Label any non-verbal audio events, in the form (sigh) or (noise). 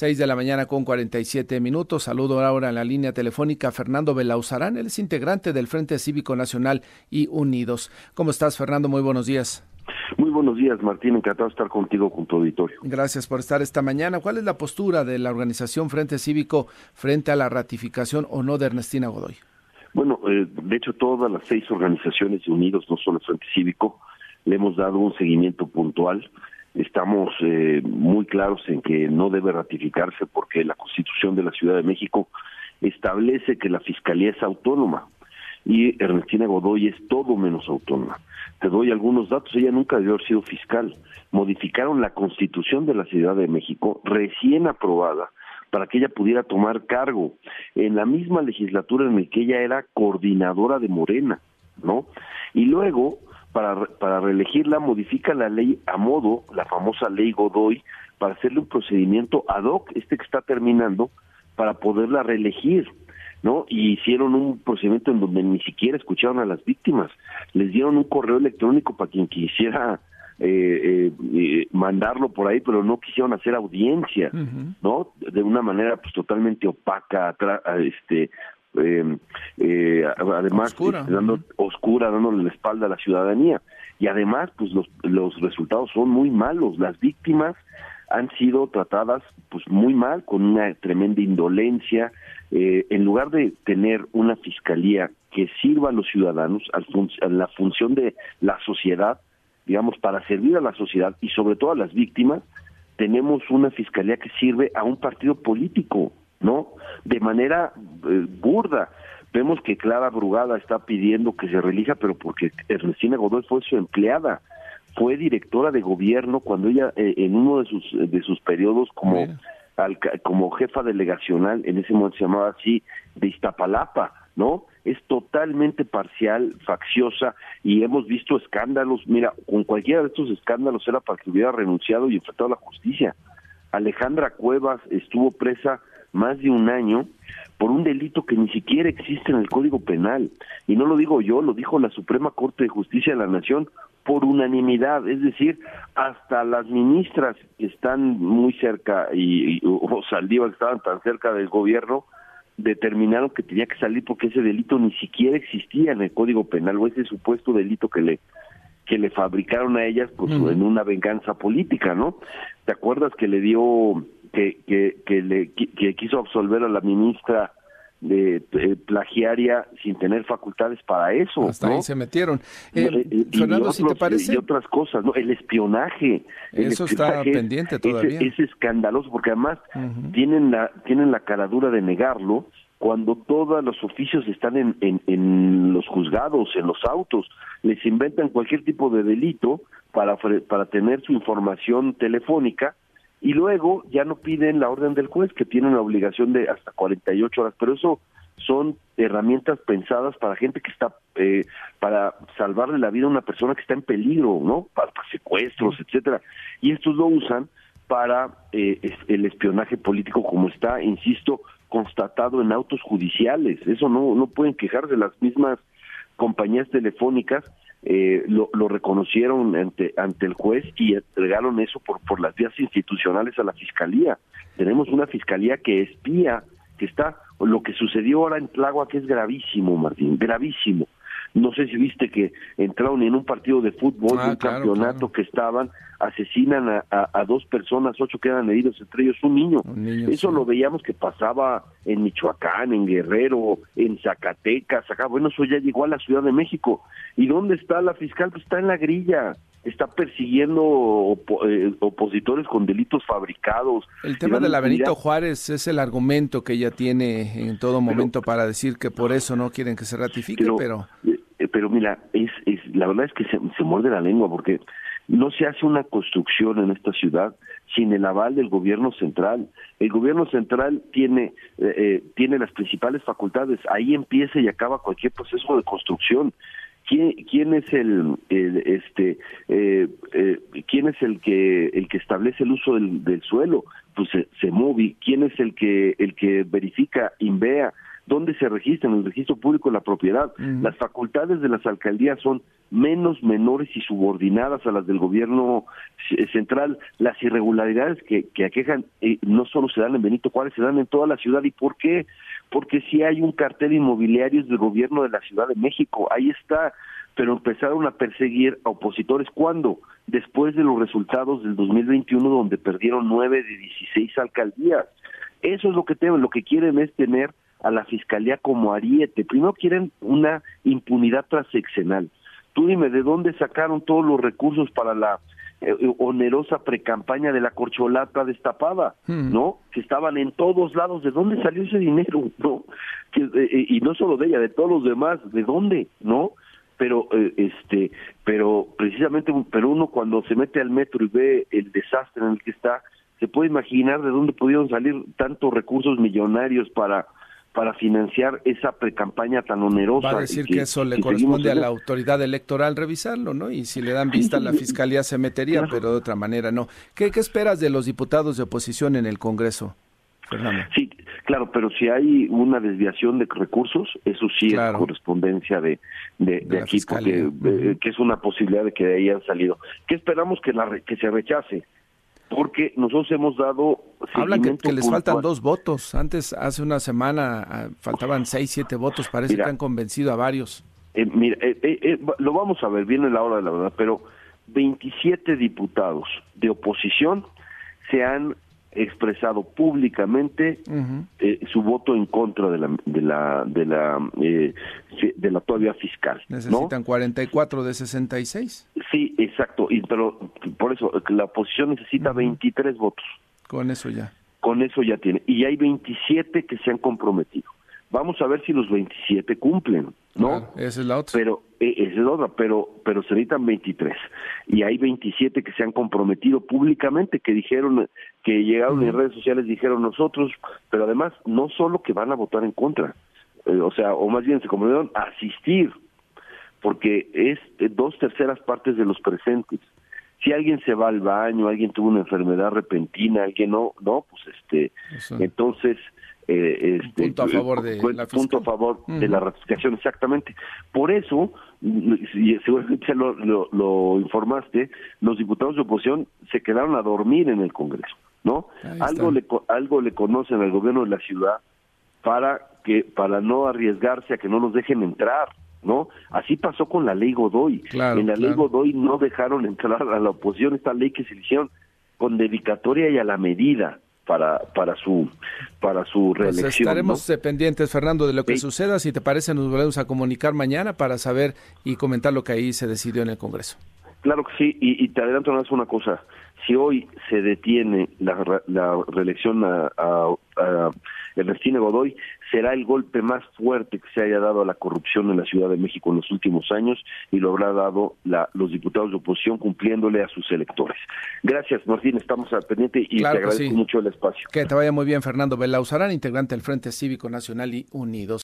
6 de la mañana con 47 minutos. Saludo ahora en la línea telefónica a Fernando Belauzarán, él es integrante del Frente Cívico Nacional y Unidos. ¿Cómo estás, Fernando? Muy buenos días. Muy buenos días, Martín. Encantado de estar contigo con tu auditorio. Gracias por estar esta mañana. ¿Cuál es la postura de la organización Frente Cívico frente a la ratificación o no de Ernestina Godoy? Bueno, eh, de hecho, todas las seis organizaciones unidos, no solo el Frente Cívico, le hemos dado un seguimiento puntual. Estamos eh, muy claros en que no debe ratificarse porque la Constitución de la Ciudad de México establece que la Fiscalía es autónoma y Ernestina Godoy es todo menos autónoma. Te doy algunos datos, ella nunca debió haber sido fiscal. Modificaron la Constitución de la Ciudad de México, recién aprobada, para que ella pudiera tomar cargo en la misma legislatura en la que ella era coordinadora de Morena, ¿no? Y luego, para, para reelegirla, modifica la ley a modo, la famosa ley Godoy, para hacerle un procedimiento ad hoc, este que está terminando, para poderla reelegir. ¿no? Y hicieron un procedimiento en donde ni siquiera escucharon a las víctimas. Les dieron un correo electrónico para quien quisiera eh, eh, mandarlo por ahí, pero no quisieron hacer audiencia, ¿no? De una manera pues totalmente opaca, este, em, eh, además oscura. Este, dando oscura, dándole la espalda a la ciudadanía. Y además, pues los, los resultados son muy malos. Las víctimas han sido tratadas pues muy mal, con una tremenda indolencia. Eh, en lugar de tener una fiscalía que sirva a los ciudadanos, a la función de la sociedad, digamos, para servir a la sociedad y sobre todo a las víctimas, tenemos una fiscalía que sirve a un partido político, ¿no? De manera eh, burda. Vemos que Clara Brugada está pidiendo que se relija, pero porque Ernestina Godoy fue su empleada, fue directora de gobierno cuando ella, eh, en uno de sus, de sus periodos como, como jefa delegacional, en ese momento se llamaba así, de Iztapalapa, ¿no? es totalmente parcial, facciosa y hemos visto escándalos. Mira, con cualquiera de estos escándalos era para que hubiera renunciado y enfrentado a la justicia. Alejandra Cuevas estuvo presa más de un año por un delito que ni siquiera existe en el Código Penal. Y no lo digo yo, lo dijo la Suprema Corte de Justicia de la Nación por unanimidad, es decir, hasta las ministras que están muy cerca y, o Saldívar que estaban tan cerca del gobierno, determinaron que tenía que salir porque ese delito ni siquiera existía en el Código Penal o ese supuesto delito que le que le fabricaron a ellas pues en una venganza política, ¿no? ¿Te acuerdas que le dio que que que le que quiso absolver a la ministra de, plagiaria sin tener facultades para eso. Hasta ahí se metieron. Eh, Fernando, si te parece. Y otras cosas, ¿no? El espionaje. Eso está pendiente todavía. Es, escandaloso porque además tienen, la, tienen la caradura de negarlo cuando todos los oficios están en, en, en los juzgados, en los autos. Les inventan cualquier tipo de delito para, para tener su información telefónica y luego ya no piden la orden del juez, que tiene una obligación de hasta 48 horas, pero eso son herramientas pensadas para gente que está, eh, para salvarle la vida a una persona que está en peligro, ¿no? Para, secuestros, etcétera. Y estos lo usan para eh, el espionaje político, como está, insisto, constatado en autos judiciales. Eso no, no pueden quejarse las mismas compañías telefónicas eh, lo, lo, reconocieron ante, ante el juez y entregaron eso por, por las vías institucionales a la fiscalía. Tenemos una fiscalía que espía, que está, lo que sucedió ahora en que es gravísimo, Martín, gravísimo. No sé si viste que entraron en un partido de fútbol, ah, un campeonato que estaban, asesinan a, a, dos personas, ocho quedan heridos, entre ellos un niño. Eso lo veíamos que pasaba en Michoacán, en Guerrero, en Zacatecas, acá. Bueno, eso ya llegó a la Ciudad de México. ¿Y dónde está la fiscal? Pues está en la grilla está persiguiendo eh, opositores con delitos fabricados. El tema de la Benito Juárez es el argumento que ella tiene en todo momento para decir que por eso no quieren que se ratifique, pero... Eh, pero, mira, es, la verdad es que se, se muerde la lengua porque no se hace una construcción en esta ciudad sin el aval del gobierno central. El gobierno central tiene eh, tiene las principales facultades. Ahí empieza y acaba cualquier proceso de construcción. ¿Quién, quién es el, este eh, eh, quién es el que el que establece el uso del, del suelo? Pues se, se quién es el que el que verifica INVEA ¿Dónde se registra? En el registro público la propiedad. Las facultades de las alcaldías son menos menores y subordinadas a las del gobierno central. Las irregularidades que, que aquejan eh, no solo se dan en Benito Juárez, se dan en toda la ciudad. ¿Y por qué? Porque si hay un cartel inmobiliario del gobierno de la Ciudad de México. Ahí está pero empezaron a perseguir a opositores. ¿Cuándo? Después de los resultados del 2021, donde perdieron nueve de 16 alcaldías. Eso es lo que lo que quieren es tener a la fiscalía como ariete. Primero quieren una impunidad transeccional. Tú dime, ¿de dónde sacaron todos los recursos para la eh, onerosa precampaña de la corcholata destapada, hmm. ¿no? Que estaban en todos lados. ¿De dónde salió ese dinero? (laughs) ¿No? Que, eh, eh, y no solo de ella, de todos los demás. ¿De dónde? ¿No? pero eh, este pero precisamente pero uno cuando se mete al metro y ve el desastre en el que está se puede imaginar de dónde pudieron salir tantos recursos millonarios para para financiar esa precampaña tan onerosa. Va a decir que, eso le corresponde a la autoridad electoral revisarlo, ¿no? Y si le dan vista, la fiscalía se metería, pero de otra manera no. ¿Qué, ¿Qué esperas de los diputados de oposición en el Congreso? Sí, claro, pero si hay una desviación de recursos, eso sí es correspondencia de, de, aquí, eh, que es una posibilidad de que de ahí hayan salido. ¿Qué esperamos que, la, que se rechace? Porque nosotros hemos dado... Hablan que, les faltan dos votos. Antes, hace una semana, ah, faltaban seis, siete votos. Parece que han convencido a varios. Eh, mira, eh, lo vamos a ver, viene la hora de la verdad, pero 27 diputados de oposición se han expresado públicamente eh, su voto en contra de la de la de la eh, de la todavía fiscal necesitan 44 de 66 sí exacto y pero por eso la oposición necesita 23 votos. Con eso ya. Con eso ya tiene. Y hay 27 que se han comprometido. Vamos a ver si los 27 cumplen, ¿no? esa es la otra. Pero e, es la otra, pero pero se necesitan 23 y hay 27 que se han comprometido públicamente, que dijeron que llegaron en redes sociales dijeron nosotros, pero además no solo que van a votar en contra, eh, o sea, o más bien se comprometieron a asistir, porque es dos terceras partes de los presentes si alguien se va al baño, alguien tuvo una enfermedad repentina, alguien no, no, pues este, entonces eh, este, punto a favor de la punto a favor de la ratificación exactamente. Por eso y seguramente lo, lo, informaste los diputados de oposición se quedaron a dormir en el Congreso no algo le algo le conocen al gobierno de la ciudad para que para no arriesgarse a que no los dejen entrar ¿no? Así pasó con la ley Godoy. en la ley Godoy no dejaron entrar a la oposición esta ley que se hicieron con dedicatoria y a la medida para para su para su pues reelección. estaremos pendientes, Fernando, de lo que suceda. Si te parece, nos volvemos a comunicar mañana para saber y comentar lo que ahí se decidió en el Congreso. Claro que sí, y, te adelanto una cosa. Si hoy se detiene la, la reelección a, a, a Ernestina Godoy, será el golpe más fuerte que se haya dado a la corrupción en la Ciudad de México en los últimos años y lo habrá dado la, los diputados de oposición cumpliéndole a sus electores. Gracias, Martín, estamos al pendiente y te agradezco mucho el espacio. Que te vaya muy bien, Fernando Belauzarán, integrante del Frente Cívico Nacional y Unidos.